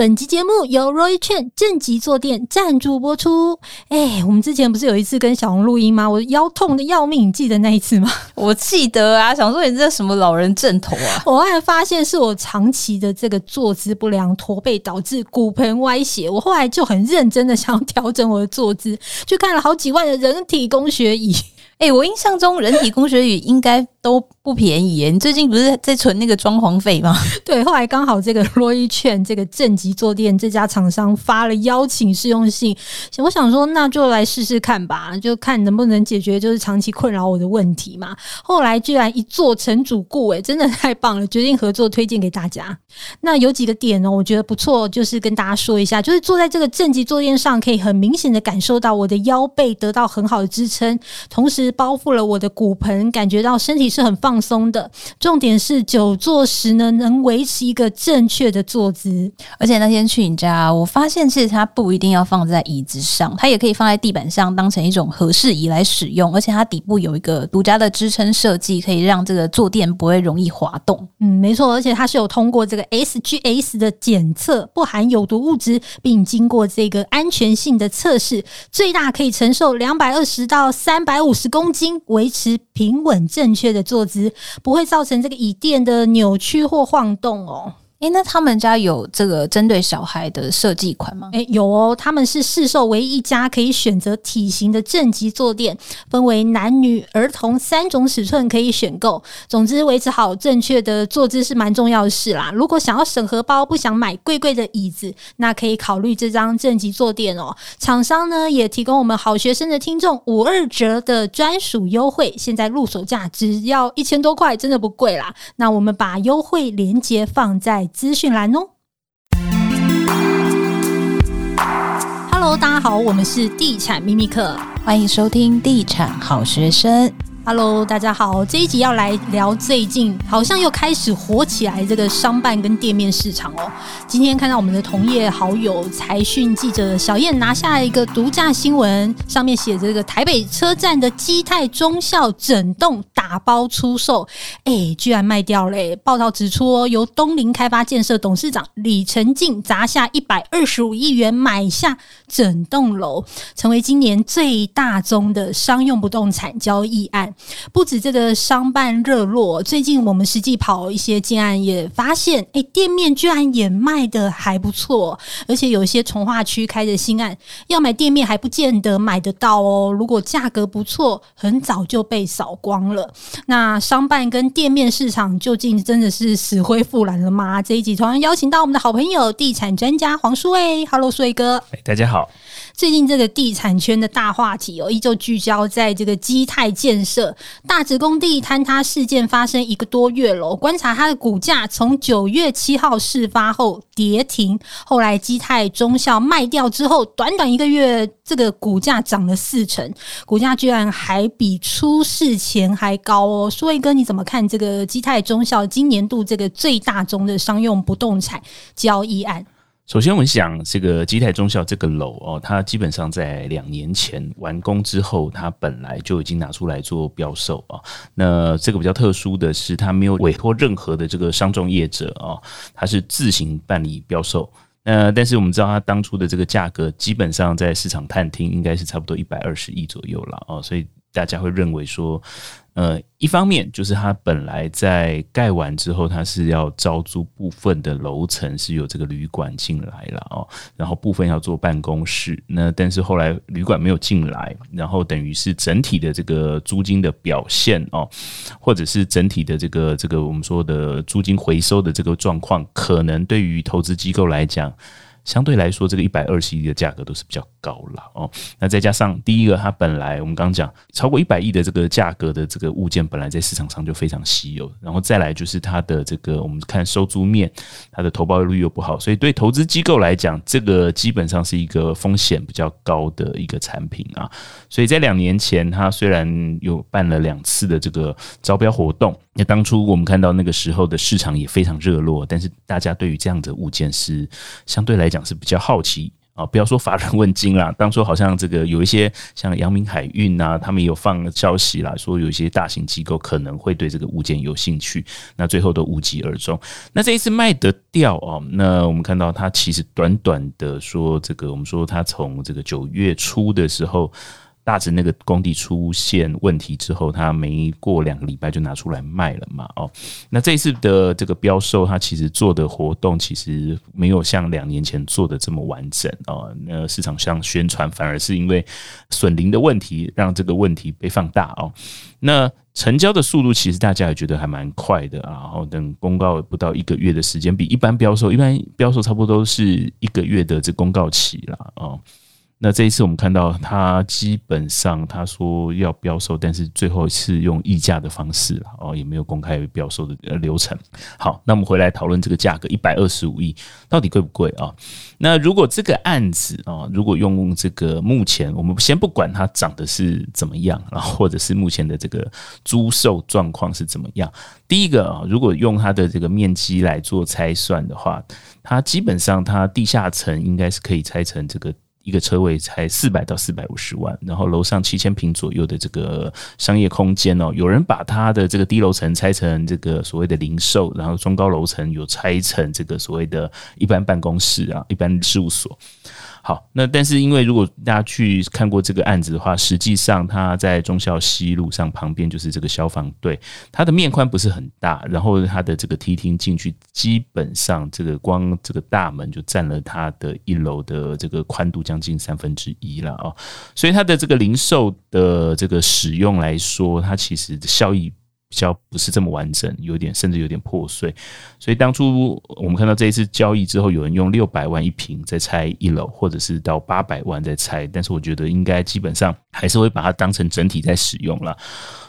本集节目由 Roy 券正极坐垫赞助播出。哎，我们之前不是有一次跟小红录音吗？我腰痛的要命，你记得那一次吗？我记得啊，想说你这什么老人枕头啊？我后来发现是我长期的这个坐姿不良驼背导致骨盆歪斜。我后来就很认真的想要调整我的坐姿，去看了好几万的人体工学椅。哎、欸，我印象中人体工学椅应该都不便宜耶。你最近不是在存那个装潢费吗？对，后来刚好这个 Roy 券这个正极坐垫这家厂商发了邀请试用信，我想说那就来试试看吧，就看能不能解决就是长期困扰我的问题嘛。后来居然一坐成主顾，哎，真的太棒了，决定合作推荐给大家。那有几个点呢，我觉得不错，就是跟大家说一下，就是坐在这个正极坐垫上，可以很明显的感受到我的腰背得到很好的支撑，同时。包覆了我的骨盆，感觉到身体是很放松的。重点是久坐时呢，能维持一个正确的坐姿。而且那天去你家，我发现其实它不一定要放在椅子上，它也可以放在地板上，当成一种合适椅来使用。而且它底部有一个独家的支撑设计，可以让这个坐垫不会容易滑动。嗯，没错，而且它是有通过这个 SGS 的检测，不含有毒物质，并经过这个安全性的测试，最大可以承受两百二十到三百五十。公斤维持平稳正确的坐姿，不会造成这个椅垫的扭曲或晃动哦。诶，那他们家有这个针对小孩的设计款吗？诶，有哦，他们是市售唯一一家可以选择体型的正极坐垫，分为男女、儿童三种尺寸可以选购。总之，维持好正确的坐姿是蛮重要的事啦。如果想要省荷包，不想买贵贵的椅子，那可以考虑这张正极坐垫哦。厂商呢也提供我们好学生的听众五二折的专属优惠，现在入手价只要一千多块，真的不贵啦。那我们把优惠链接放在。资讯栏哦，Hello，大家好，我们是地产秘密课，欢迎收听地产好学生。Hello，大家好，这一集要来聊最近好像又开始火起来这个商办跟店面市场哦。今天看到我们的同业好友财讯记者小燕拿下一个独家新闻，上面写着个台北车站的基泰中校整栋打包出售，哎，居然卖掉了！报道指出，由东林开发建设董事长李成进砸下一百二十五亿元买下整栋楼，成为今年最大宗的商用不动产交易案。不止这个商办热络，最近我们实际跑一些建案，也发现，哎，店面居然也卖得还不错，而且有一些从化区开的新案，要买店面还不见得买得到哦。如果价格不错，很早就被扫光了。那商办跟店面市场究竟真的是死灰复燃了吗？这一集同样邀请到我们的好朋友地产专家黄书卫，Hello，书卫哥，大家好。最近这个地产圈的大话题哦，依旧聚焦在这个基泰建设大直工地坍塌事件发生一个多月了。观察它的股价，从九月七号事发后跌停，后来基泰中校卖掉之后，短短一个月，这个股价涨了四成，股价居然还比出事前还高哦。书卫哥，你怎么看这个基泰中校今年度这个最大宗的商用不动产交易案？首先，我们想这个基泰中校这个楼哦，它基本上在两年前完工之后，它本来就已经拿出来做标售啊。那这个比较特殊的是，它没有委托任何的这个商仲业者啊，它是自行办理标售。那但是我们知道，它当初的这个价格基本上在市场探听应该是差不多一百二十亿左右了哦，所以大家会认为说。呃，一方面就是它本来在盖完之后，它是要招租部分的楼层是有这个旅馆进来了哦，然后部分要做办公室。那但是后来旅馆没有进来，然后等于是整体的这个租金的表现哦，或者是整体的这个这个我们说的租金回收的这个状况，可能对于投资机构来讲。相对来说，这个一百二十亿的价格都是比较高了哦。那再加上第一个，它本来我们刚刚讲超过一百亿的这个价格的这个物件，本来在市场上就非常稀有。然后再来就是它的这个，我们看收租面，它的投报率又不好，所以对投资机构来讲，这个基本上是一个风险比较高的一个产品啊。所以在两年前，它虽然有办了两次的这个招标活动。那当初我们看到那个时候的市场也非常热络，但是大家对于这样的物件是相对来讲是比较好奇。啊，不要说乏人问津啦，当初好像这个有一些像阳明海运啊，他们有放消息啦，说有一些大型机构可能会对这个物件有兴趣，那最后都无疾而终。那这一次卖得掉哦，那我们看到它其实短短的说这个，我们说它从这个九月初的时候。大直那个工地出现问题之后，他没过两个礼拜就拿出来卖了嘛？哦，那这一次的这个标售，它其实做的活动其实没有像两年前做的这么完整哦。那市场上宣传反而是因为损邻的问题，让这个问题被放大哦。那成交的速度其实大家也觉得还蛮快的啊。然后等公告不到一个月的时间，比一般标售，一般标售差不多都是一个月的这公告期了哦。那这一次我们看到，他基本上他说要标售，但是最后是用溢价的方式哦，也没有公开标售的流程。好，那我们回来讨论这个价格，一百二十五亿到底贵不贵啊？那如果这个案子啊，如果用这个目前我们先不管它涨的是怎么样，然后或者是目前的这个租售状况是怎么样，第一个啊，如果用它的这个面积来做拆算的话，它基本上它地下层应该是可以拆成这个。一个车位才四百到四百五十万，然后楼上七千平左右的这个商业空间哦，有人把它的这个低楼层拆成这个所谓的零售，然后中高楼层有拆成这个所谓的一般办公室啊，一般事务所。好，那但是因为如果大家去看过这个案子的话，实际上它在忠孝西路上旁边就是这个消防队，它的面宽不是很大，然后它的这个梯厅进去，基本上这个光这个大门就占了它的一楼的这个宽度将近三分之一了啊，所以它的这个零售的这个使用来说，它其实效益。比较不是这么完整，有点甚至有点破碎，所以当初我们看到这一次交易之后，有人用六百万一平在拆一楼，或者是到八百万在拆，但是我觉得应该基本上还是会把它当成整体在使用了。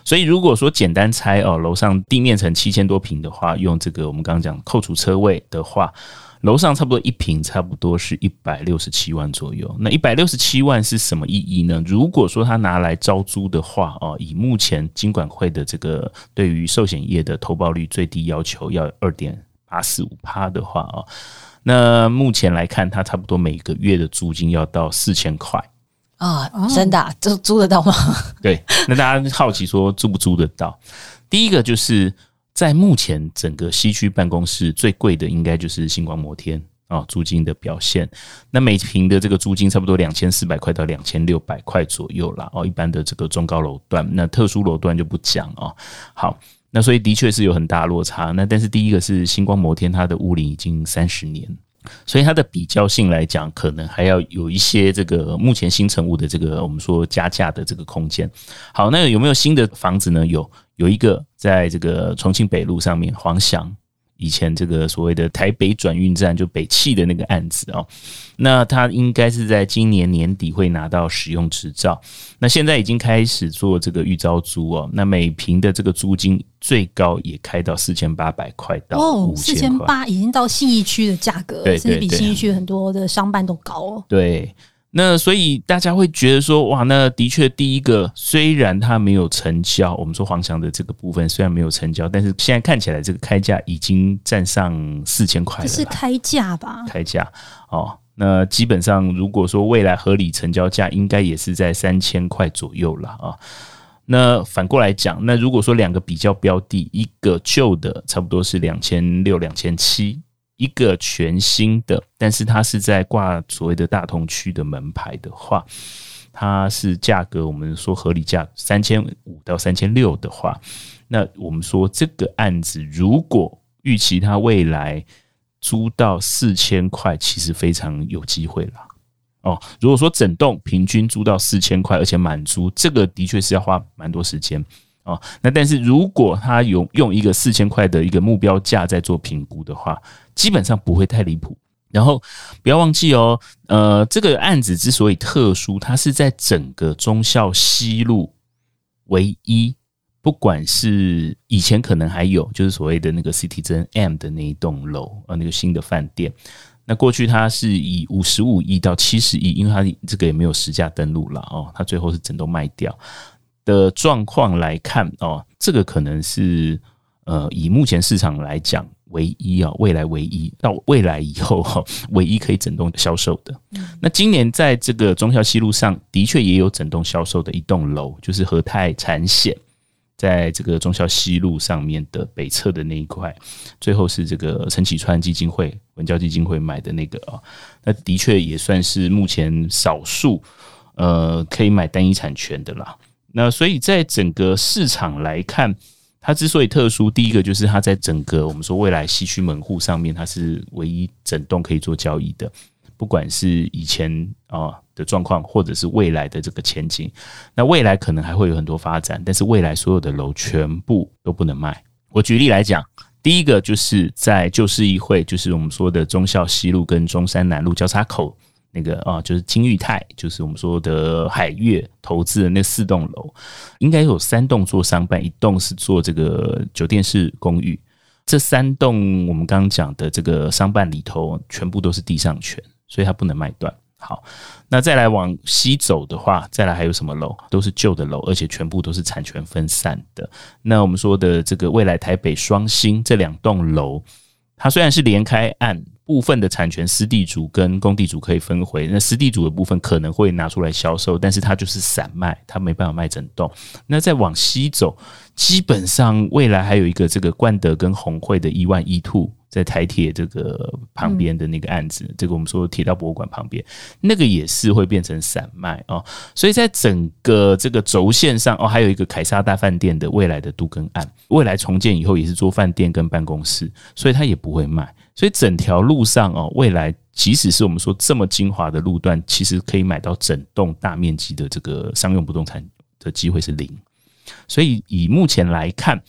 所以如果说简单拆哦，楼上地面层七千多平的话，用这个我们刚刚讲扣除车位的话。楼上差不多一平，差不多是一百六十七万左右。那一百六十七万是什么意义呢？如果说他拿来招租的话，哦，以目前金管会的这个对于寿险业的投报率最低要求要二点八四五趴的话，哦，那目前来看，它差不多每个月的租金要到四千块啊，真的，这租得到吗？对，那大家好奇说租不租得到？第一个就是。在目前整个西区办公室最贵的应该就是星光摩天啊，租金的表现。那每平的这个租金差不多两千四百块到两千六百块左右啦。哦，一般的这个中高楼段，那特殊楼段就不讲啊。好，那所以的确是有很大落差。那但是第一个是星光摩天，它的屋龄已经三十年，所以它的比较性来讲，可能还要有一些这个目前新成屋的这个我们说加价的这个空间。好，那有没有新的房子呢？有。有一个在这个重庆北路上面，黄翔以前这个所谓的台北转运站就北汽的那个案子哦，那他应该是在今年年底会拿到使用执照，那现在已经开始做这个预招租哦，那每平的这个租金最高也开到四千八百块到五千块，四千八已经到信义区的价格，对，甚至比信义区很多的商办都高哦，对。那所以大家会觉得说，哇，那的确第一个，虽然它没有成交，我们说黄翔的这个部分虽然没有成交，但是现在看起来这个开价已经站上四千块了。是开价吧？开价哦，那基本上如果说未来合理成交价，应该也是在三千块左右了啊。那反过来讲，那如果说两个比较标的，一个旧的差不多是两千六、两千七。一个全新的，但是它是在挂所谓的大同区的门牌的话，它是价格我们说合理价三千五到三千六的话，那我们说这个案子如果预期它未来租到四千块，其实非常有机会了哦。如果说整栋平均租到四千块，而且满租，这个的确是要花蛮多时间。哦，那但是如果他有用一个四千块的一个目标价在做评估的话，基本上不会太离谱。然后不要忘记哦，呃，这个案子之所以特殊，它是在整个忠孝西路唯一，不管是以前可能还有，就是所谓的那个 CityZen M 的那一栋楼啊，那个新的饭店。那过去它是以五十五亿到七十亿，因为它这个也没有实价登录了哦，它最后是整栋卖掉。的状况来看哦，这个可能是呃，以目前市场来讲，唯一啊，未来唯一到未来以后哈，唯一可以整栋销售的。那今年在这个中孝西路上的确也有整栋销售的一栋楼，就是和泰产险，在这个中孝西路上面的北侧的那一块，最后是这个陈启川基金会、文教基金会买的那个啊，那的确也算是目前少数呃可以买单一产权的啦。那所以在整个市场来看，它之所以特殊，第一个就是它在整个我们说未来西区门户上面，它是唯一整栋可以做交易的。不管是以前啊的状况，或者是未来的这个前景，那未来可能还会有很多发展，但是未来所有的楼全部都不能卖。我举例来讲，第一个就是在旧市议会，就是我们说的忠孝西路跟中山南路交叉口那个啊，就是金玉泰，就是我们说的海悦投资的那四栋楼，应该有三栋做商办，一栋是做这个酒店式公寓。这三栋我们刚刚讲的这个商办里头，全部都是地上权。所以它不能卖断。好，那再来往西走的话，再来还有什么楼？都是旧的楼，而且全部都是产权分散的。那我们说的这个未来台北双星这两栋楼，它虽然是连开案。部分的产权私地主跟公地主可以分回，那私地主的部分可能会拿出来销售，但是它就是散卖，它没办法卖整栋。那再往西走，基本上未来还有一个这个冠德跟红会的一万一兔，在台铁这个旁边的那个案子，这个我们说铁道博物馆旁边，那个也是会变成散卖哦。所以在整个这个轴线上哦，还有一个凯撒大饭店的未来的都更案，未来重建以后也是做饭店跟办公室，所以它也不会卖。所以整条路上哦，未来即使是我们说这么精华的路段，其实可以买到整栋大面积的这个商用不动产的机会是零。所以以目前来看，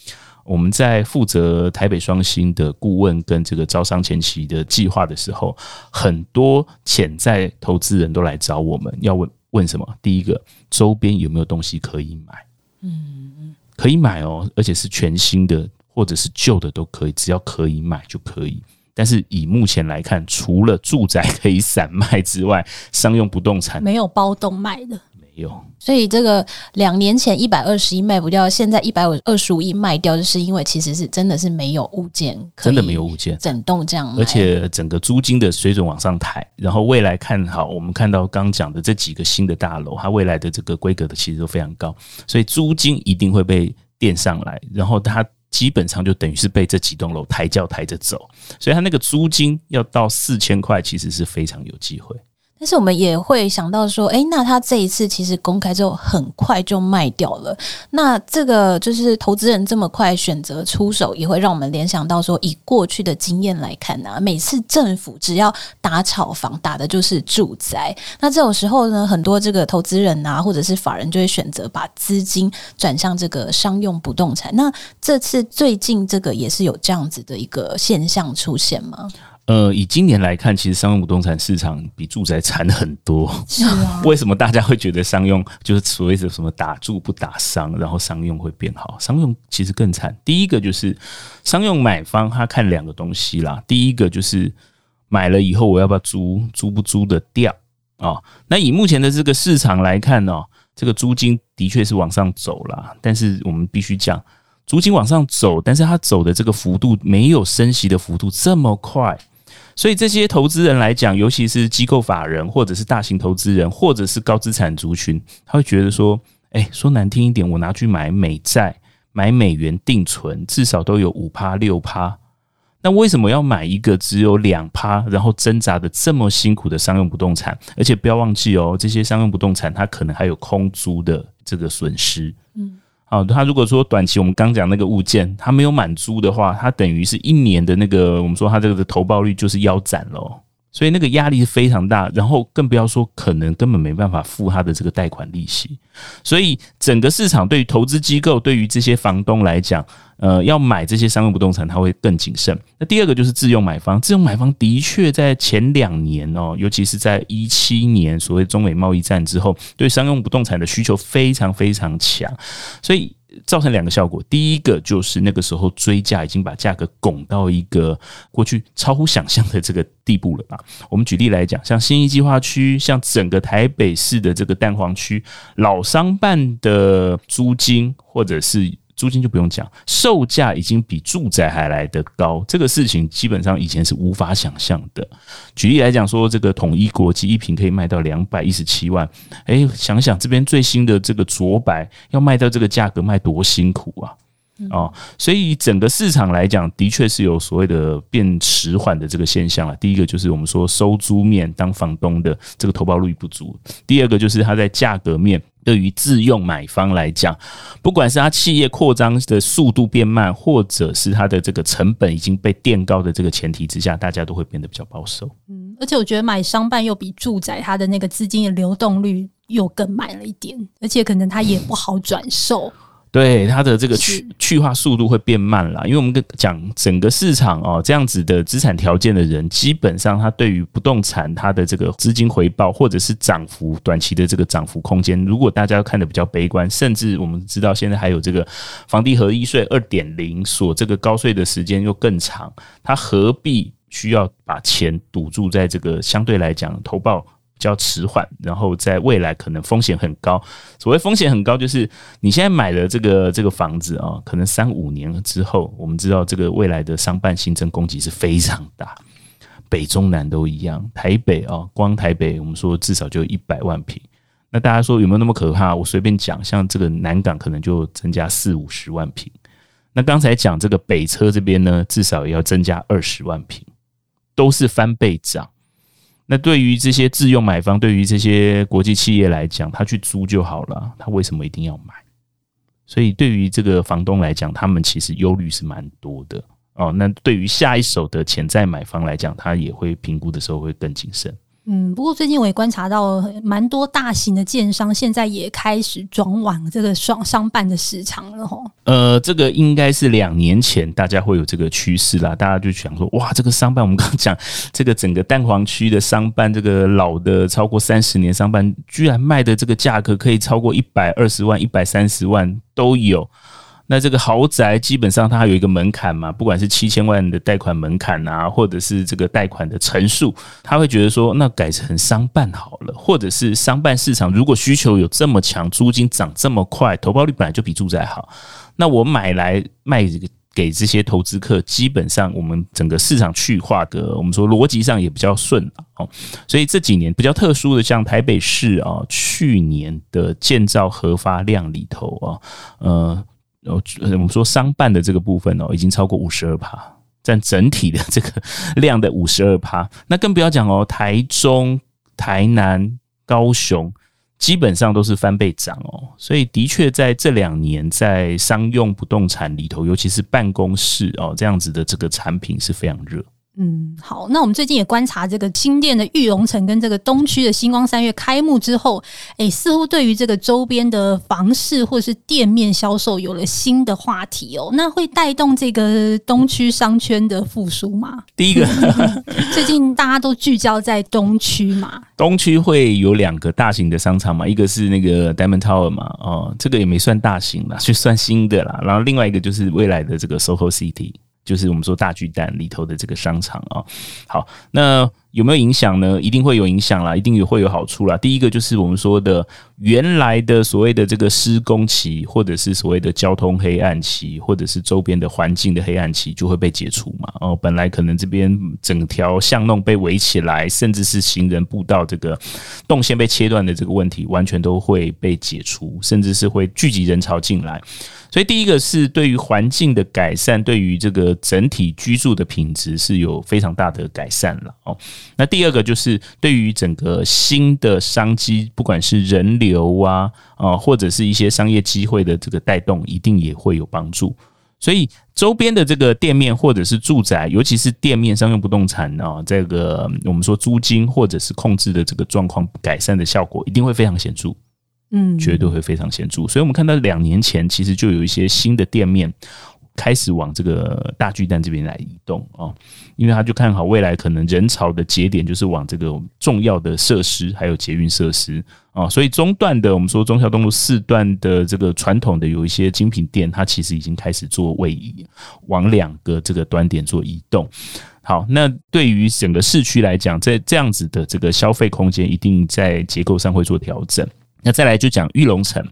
我们在负责台北双星的顾问跟这个招商前期的计划的时候，很多潜在投资人都来找我们，要问问什么？第一个，周边有没有东西可以买？嗯，可以买哦，而且是全新的或者是旧的都可以，只要可以买就可以。但是以目前来看，除了住宅可以散卖之外，商用不动产没有包动卖的，有。所以这个两年前一百二十亿卖不掉，现在一百二十五亿卖掉，就是因为其实是真的是没有物件，真的没有物件，整栋这样，而且整个租金的水准往上抬。然后未来看好，我们看到刚讲的这几个新的大楼，它未来的这个规格的其实都非常高，所以租金一定会被垫上来。然后它。基本上就等于是被这几栋楼抬轿抬着走，所以它那个租金要到四千块，其实是非常有机会。但是我们也会想到说，诶，那他这一次其实公开之后很快就卖掉了。那这个就是投资人这么快选择出手，也会让我们联想到说，以过去的经验来看呢、啊，每次政府只要打炒房，打的就是住宅。那这种时候呢，很多这个投资人啊，或者是法人就会选择把资金转向这个商用不动产。那这次最近这个也是有这样子的一个现象出现吗？呃，以今年来看，其实商用不动产市场比住宅惨很多。是啊，为什么大家会觉得商用就是所谓的什么打住不打商，然后商用会变好？商用其实更惨。第一个就是商用买方他看两个东西啦，第一个就是买了以后我要不要租，租不租得掉啊？那以目前的这个市场来看呢，这个租金的确是往上走了，但是我们必须讲，租金往上走，但是它走的这个幅度没有升息的幅度这么快。所以这些投资人来讲，尤其是机构法人，或者是大型投资人，或者是高资产族群，他会觉得说：“哎，说难听一点，我拿去买美债、买美元定存，至少都有五趴六趴。那为什么要买一个只有两趴，然后挣扎的这么辛苦的商用不动产？而且不要忘记哦，这些商用不动产它可能还有空租的这个损失。”嗯。啊，他如果说短期我们刚讲那个物件，他没有满租的话，他等于是一年的那个我们说他这个的投报率就是腰斩喽。所以那个压力是非常大，然后更不要说可能根本没办法付他的这个贷款利息。所以整个市场对于投资机构、对于这些房东来讲，呃，要买这些商用不动产，他会更谨慎。那第二个就是自用买方，自用买方的确在前两年哦，尤其是在一七年所谓中美贸易战之后，对商用不动产的需求非常非常强，所以。造成两个效果，第一个就是那个时候追价已经把价格拱到一个过去超乎想象的这个地步了吧。我们举例来讲，像新一计划区，像整个台北市的这个蛋黄区，老商办的租金或者是租金就不用讲，售价已经比住宅还来得高，这个事情基本上以前是无法想象的。举例来讲，说这个统一国际一瓶可以卖到两百一十七万，哎，想想这边最新的这个卓白要卖到这个价格，卖多辛苦啊！哦，所以整个市场来讲，的确是有所谓的变迟缓的这个现象了。第一个就是我们说收租面当房东的这个投报率不足；第二个就是它在价格面对于自用买方来讲，不管是它企业扩张的速度变慢，或者是它的这个成本已经被垫高的这个前提之下，大家都会变得比较保守。嗯，而且我觉得买商办又比住宅它的那个资金的流动率又更慢了一点，而且可能它也不好转售。对它的这个去去化速度会变慢了，因为我们讲整个市场哦，这样子的资产条件的人，基本上他对于不动产它的这个资金回报或者是涨幅短期的这个涨幅空间，如果大家看得比较悲观，甚至我们知道现在还有这个房地合一税二点零所这个高税的时间又更长，他何必需要把钱堵住在这个相对来讲投报比较迟缓，然后在未来可能风险很高。所谓风险很高，就是你现在买的这个这个房子啊，可能三五年之后，我们知道这个未来的商办新增供给是非常大，北中南都一样。台北啊，光台北我们说至少就一百万平。那大家说有没有那么可怕？我随便讲，像这个南港可能就增加四五十万平。那刚才讲这个北车这边呢，至少也要增加二十万平，都是翻倍涨。那对于这些自用买方，对于这些国际企业来讲，他去租就好了，他为什么一定要买？所以对于这个房东来讲，他们其实忧虑是蛮多的哦。那对于下一手的潜在买方来讲，他也会评估的时候会更谨慎。嗯，不过最近我也观察到，蛮多大型的建商现在也开始转往这个双商办的市场了吼。呃，这个应该是两年前大家会有这个趋势啦，大家就想说，哇，这个商办，我们刚刚讲这个整个蛋黄区的商办，这个老的超过三十年商办，居然卖的这个价格可以超过一百二十万、一百三十万都有。那这个豪宅基本上它还有一个门槛嘛，不管是七千万的贷款门槛啊，或者是这个贷款的成数，他会觉得说，那改成商办好了，或者是商办市场如果需求有这么强，租金涨这么快，投报率本来就比住宅好，那我买来卖给这些投资客，基本上我们整个市场去化的，我们说逻辑上也比较顺哦。所以这几年比较特殊的，像台北市啊，去年的建造核发量里头啊，呃。哦，我们说商办的这个部分哦，已经超过五十二趴，占整体的这个 量的五十二趴。那更不要讲哦，台中、台南、高雄基本上都是翻倍涨哦。所以的确在这两年，在商用不动产里头，尤其是办公室哦这样子的这个产品是非常热。嗯，好，那我们最近也观察这个新店的玉龙城跟这个东区的星光三月开幕之后，哎，似乎对于这个周边的房市或是店面销售有了新的话题哦。那会带动这个东区商圈的复苏吗？第一个，最近大家都聚焦在东区嘛，东区会有两个大型的商场嘛，一个是那个 Diamond Tower 嘛，哦，这个也没算大型啦，就算新的啦。然后另外一个就是未来的这个 SOHO City。就是我们说大巨蛋里头的这个商场啊，好，那有没有影响呢？一定会有影响啦，一定也会有好处啦。第一个就是我们说的原来的所谓的这个施工期，或者是所谓的交通黑暗期，或者是周边的环境的黑暗期，就会被解除嘛。哦，本来可能这边整条巷弄被围起来，甚至是行人步道这个动线被切断的这个问题，完全都会被解除，甚至是会聚集人潮进来。所以，第一个是对于环境的改善，对于这个整体居住的品质是有非常大的改善了哦。那第二个就是对于整个新的商机，不管是人流啊啊，或者是一些商业机会的这个带动，一定也会有帮助。所以，周边的这个店面或者是住宅，尤其是店面商用不动产啊，这个我们说租金或者是控制的这个状况改善的效果，一定会非常显著。嗯，绝对会非常显著。所以，我们看到两年前其实就有一些新的店面开始往这个大巨蛋这边来移动啊，因为他就看好未来可能人潮的节点就是往这个重要的设施还有捷运设施啊，所以中段的我们说忠孝东路四段的这个传统的有一些精品店，它其实已经开始做位移，往两个这个端点做移动。好，那对于整个市区来讲，在这样子的这个消费空间，一定在结构上会做调整。那再来就讲玉龙城，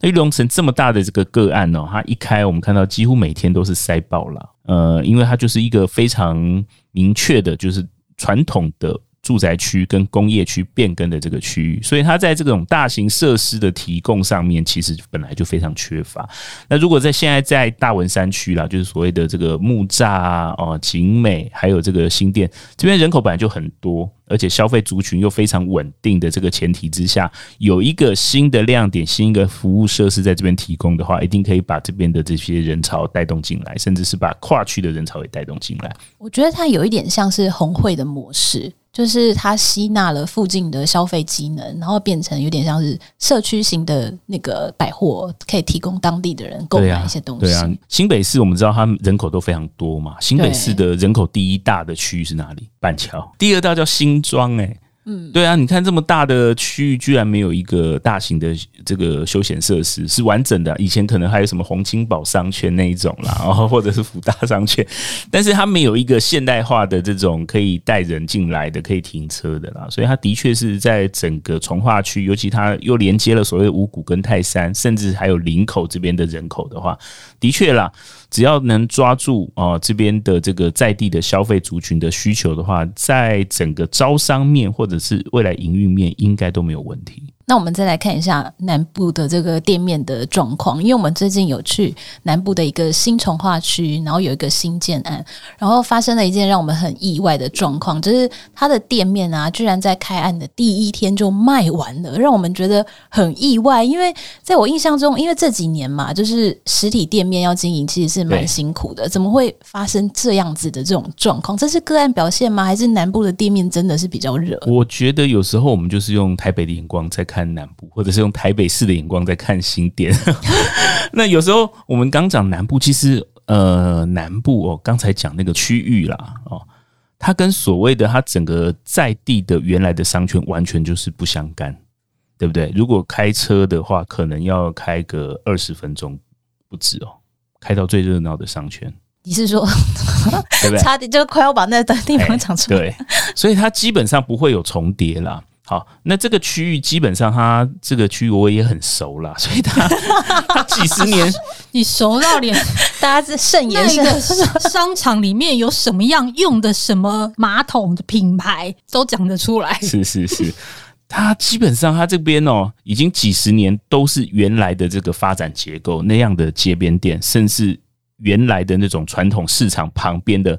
那玉龙城这么大的这个个案哦，它一开我们看到几乎每天都是塞爆了，呃，因为它就是一个非常明确的，就是传统的。住宅区跟工业区变更的这个区域，所以它在这种大型设施的提供上面，其实本来就非常缺乏。那如果在现在在大文山区啦，就是所谓的这个木栅啊、哦景美，还有这个新店这边人口本来就很多，而且消费族群又非常稳定的这个前提之下，有一个新的亮点、新一个服务设施在这边提供的话，一定可以把这边的这些人潮带动进来，甚至是把跨区的人潮也带动进来。我觉得它有一点像是红会的模式。就是它吸纳了附近的消费机能，然后变成有点像是社区型的那个百货，可以提供当地的人购买一些东西。对啊，对啊，新北市我们知道它人口都非常多嘛，新北市的人口第一大的区域是哪里？板桥，第二大叫新庄，诶。对啊，你看这么大的区域，居然没有一个大型的这个休闲设施是完整的。以前可能还有什么红金宝商圈那一种啦，然后或者是福大商圈，但是它没有一个现代化的这种可以带人进来的、可以停车的啦。所以它的确是在整个从化区，尤其它又连接了所谓五谷跟泰山，甚至还有林口这边的人口的话，的确啦。只要能抓住啊这边的这个在地的消费族群的需求的话，在整个招商面或者是未来营运面，应该都没有问题。那我们再来看一下南部的这个店面的状况，因为我们最近有去南部的一个新从化区，然后有一个新建案，然后发生了一件让我们很意外的状况，就是它的店面啊，居然在开案的第一天就卖完了，让我们觉得很意外。因为在我印象中，因为这几年嘛，就是实体店面要经营其实是蛮辛苦的，怎么会发生这样子的这种状况？这是个案表现吗？还是南部的店面真的是比较热？我觉得有时候我们就是用台北的眼光在看。看南部，或者是用台北市的眼光在看新店。那有时候我们刚讲南部，其实呃，南部哦，刚才讲那个区域啦，哦，它跟所谓的它整个在地的原来的商圈完全就是不相干，对不对？如果开车的话，可能要开个二十分钟不止哦，开到最热闹的商圈。你是说，对不对？差点就快要把那个地方讲出来。对，所以它基本上不会有重叠啦。好，那这个区域基本上，它这个区域我也很熟了，所以它 它几十年，你熟到连大家是圣颜那个商场里面有什么样用的什么马桶的品牌都讲得出来。是是是，它基本上它这边哦，已经几十年都是原来的这个发展结构那样的街边店，甚至原来的那种传统市场旁边的。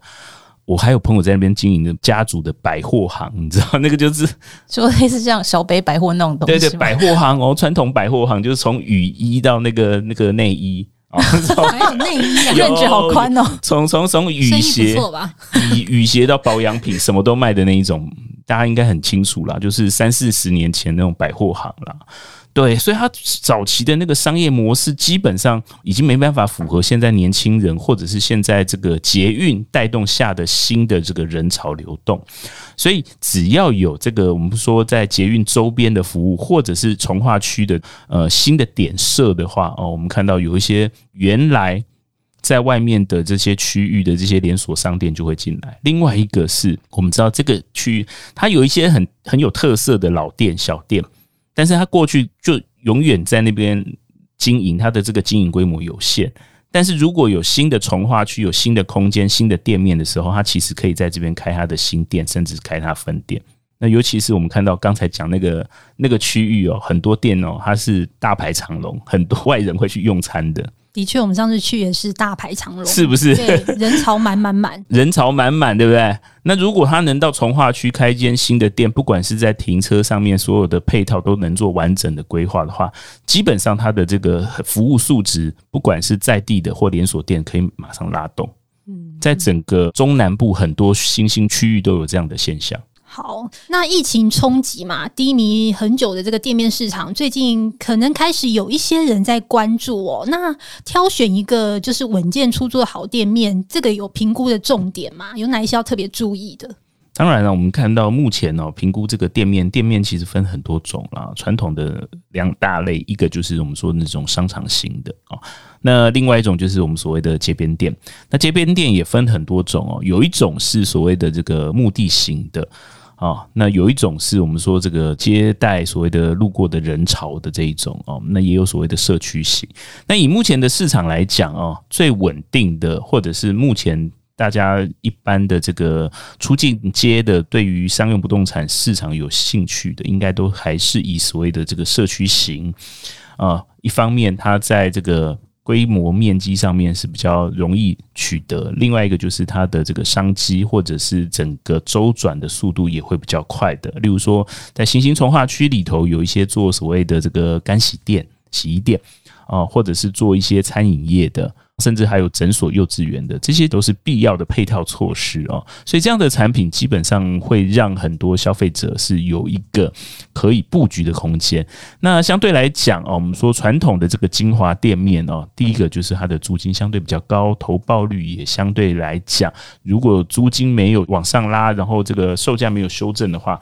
我还有朋友在那边经营的家族的百货行，你知道那个就是就类似这样小北百货那种东西。对对，百货行哦，传统百货行就是从雨衣到那个那个内衣啊，还有内衣啊，面子好宽哦。从从从雨鞋，雨雨鞋到保养品，什么都卖的那一种，大家应该很清楚啦，就是三四十年前那种百货行啦。对，所以它早期的那个商业模式基本上已经没办法符合现在年轻人或者是现在这个捷运带动下的新的这个人潮流动。所以只要有这个我们说在捷运周边的服务，或者是从化区的呃新的点设的话哦，我们看到有一些原来在外面的这些区域的这些连锁商店就会进来。另外一个是我们知道这个区域它有一些很很有特色的老店小店。但是它过去就永远在那边经营，它的这个经营规模有限。但是如果有新的从化区、有新的空间、新的店面的时候，它其实可以在这边开它的新店，甚至开它分店。那尤其是我们看到刚才讲那个那个区域哦，很多店哦，它是大排长龙，很多外人会去用餐的。的确，我们上次去也是大排长龙，是不是？对，人潮满满满，人潮满满，对不对？那如果他能到从化区开一间新的店，不管是在停车上面，所有的配套都能做完整的规划的话，基本上他的这个服务素质，不管是在地的或连锁店，可以马上拉动。嗯，在整个中南部很多新兴区域都有这样的现象。好，那疫情冲击嘛，低迷很久的这个店面市场，最近可能开始有一些人在关注哦。那挑选一个就是稳健出租的好店面，这个有评估的重点吗？有哪一些要特别注意的？当然了，我们看到目前哦，评估这个店面，店面其实分很多种啦。传统的两大类，一个就是我们说那种商场型的哦，那另外一种就是我们所谓的街边店。那街边店也分很多种哦，有一种是所谓的这个目的型的。哦，那有一种是我们说这个接待所谓的路过的人潮的这一种哦，那也有所谓的社区型。那以目前的市场来讲哦，最稳定的或者是目前大家一般的这个出进阶的，对于商用不动产市场有兴趣的，应该都还是以所谓的这个社区型啊。一方面，它在这个规模面积上面是比较容易取得，另外一个就是它的这个商机或者是整个周转的速度也会比较快的。例如说，在新兴从化区里头有一些做所谓的这个干洗店、洗衣店啊，或者是做一些餐饮业的。甚至还有诊所、幼稚园的，这些都是必要的配套措施哦。所以这样的产品基本上会让很多消费者是有一个可以布局的空间。那相对来讲哦，我们说传统的这个精华店面哦，第一个就是它的租金相对比较高，投报率也相对来讲，如果租金没有往上拉，然后这个售价没有修正的话。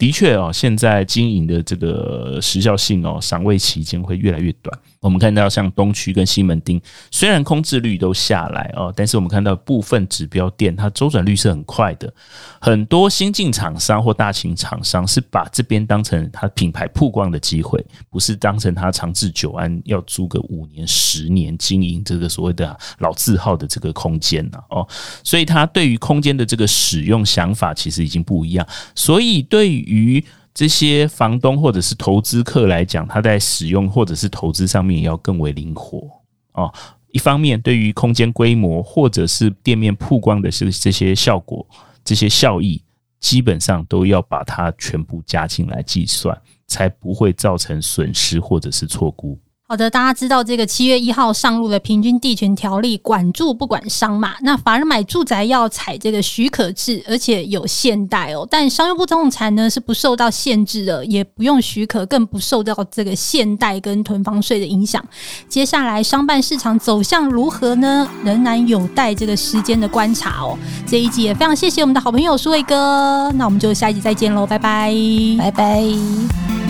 的确哦，现在经营的这个时效性哦，赏味期间会越来越短。我们看到像东区跟西门町，虽然空置率都下来哦，但是我们看到部分指标店，它周转率是很快的。很多新进厂商或大型厂商是把这边当成它品牌曝光的机会，不是当成它长治久安要租个五年、十年经营这个所谓的老字号的这个空间了哦。所以它对于空间的这个使用想法其实已经不一样。所以对于于这些房东或者是投资客来讲，他在使用或者是投资上面要更为灵活哦。一方面，对于空间规模或者是店面曝光的是这些效果、这些效益，基本上都要把它全部加进来计算，才不会造成损失或者是错估。好的，大家知道这个七月一号上路的平均地权条例管住不管商嘛？那反而买住宅要采这个许可制，而且有限贷哦。但商用不动产呢是不受到限制的，也不用许可，更不受到这个限贷跟囤房税的影响。接下来商办市场走向如何呢？仍然有待这个时间的观察哦。这一集也非常谢谢我们的好朋友苏伟哥，那我们就下一集再见喽，拜拜，拜拜。